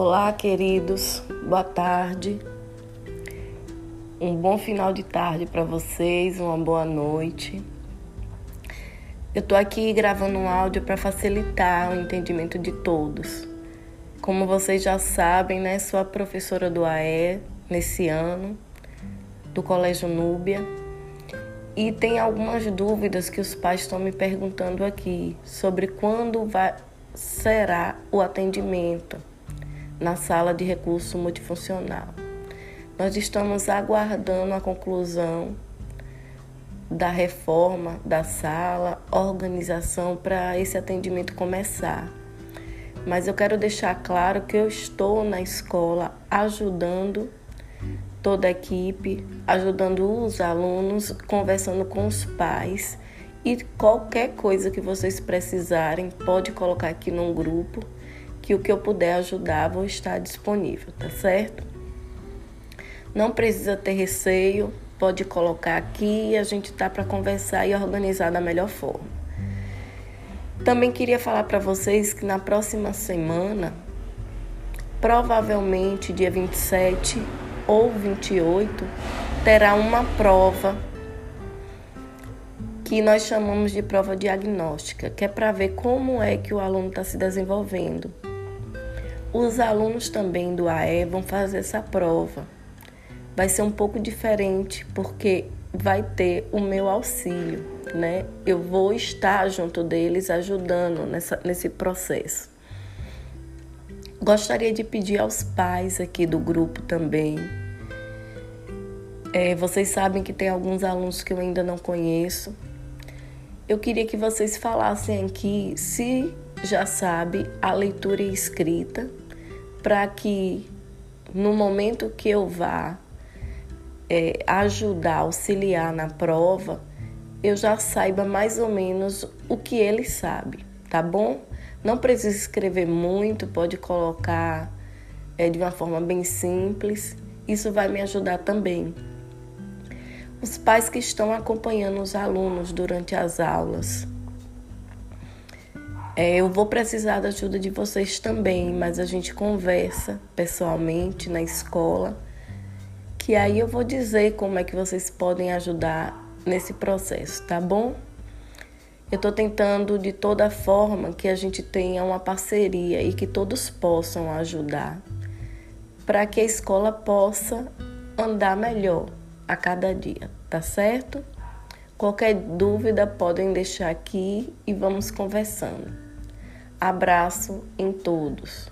Olá, queridos. Boa tarde. Um bom final de tarde para vocês, uma boa noite. Eu tô aqui gravando um áudio para facilitar o entendimento de todos. Como vocês já sabem, né, sou a professora do AE nesse ano do Colégio Núbia. E tem algumas dúvidas que os pais estão me perguntando aqui sobre quando vai será o atendimento na sala de recurso multifuncional. Nós estamos aguardando a conclusão da reforma da sala, organização para esse atendimento começar. Mas eu quero deixar claro que eu estou na escola ajudando toda a equipe, ajudando os alunos, conversando com os pais e qualquer coisa que vocês precisarem, pode colocar aqui num grupo que o que eu puder ajudar vou estar disponível, tá certo? Não precisa ter receio, pode colocar aqui a gente tá para conversar e organizar da melhor forma. Também queria falar para vocês que na próxima semana, provavelmente dia 27 ou 28, terá uma prova que nós chamamos de prova diagnóstica, que é para ver como é que o aluno está se desenvolvendo. Os alunos também do AE vão fazer essa prova. Vai ser um pouco diferente porque vai ter o meu auxílio, né? Eu vou estar junto deles ajudando nessa, nesse processo. Gostaria de pedir aos pais aqui do grupo também. É, vocês sabem que tem alguns alunos que eu ainda não conheço. Eu queria que vocês falassem aqui se já sabe a leitura e escrita para que no momento que eu vá é, ajudar, auxiliar na prova, eu já saiba mais ou menos o que ele sabe, tá bom? Não precisa escrever muito, pode colocar é, de uma forma bem simples. Isso vai me ajudar também. Os pais que estão acompanhando os alunos durante as aulas, é, eu vou precisar da ajuda de vocês também, mas a gente conversa pessoalmente na escola, que aí eu vou dizer como é que vocês podem ajudar nesse processo, tá bom? Eu estou tentando de toda forma que a gente tenha uma parceria e que todos possam ajudar para que a escola possa andar melhor a cada dia, tá certo? Qualquer dúvida podem deixar aqui e vamos conversando. Abraço em todos.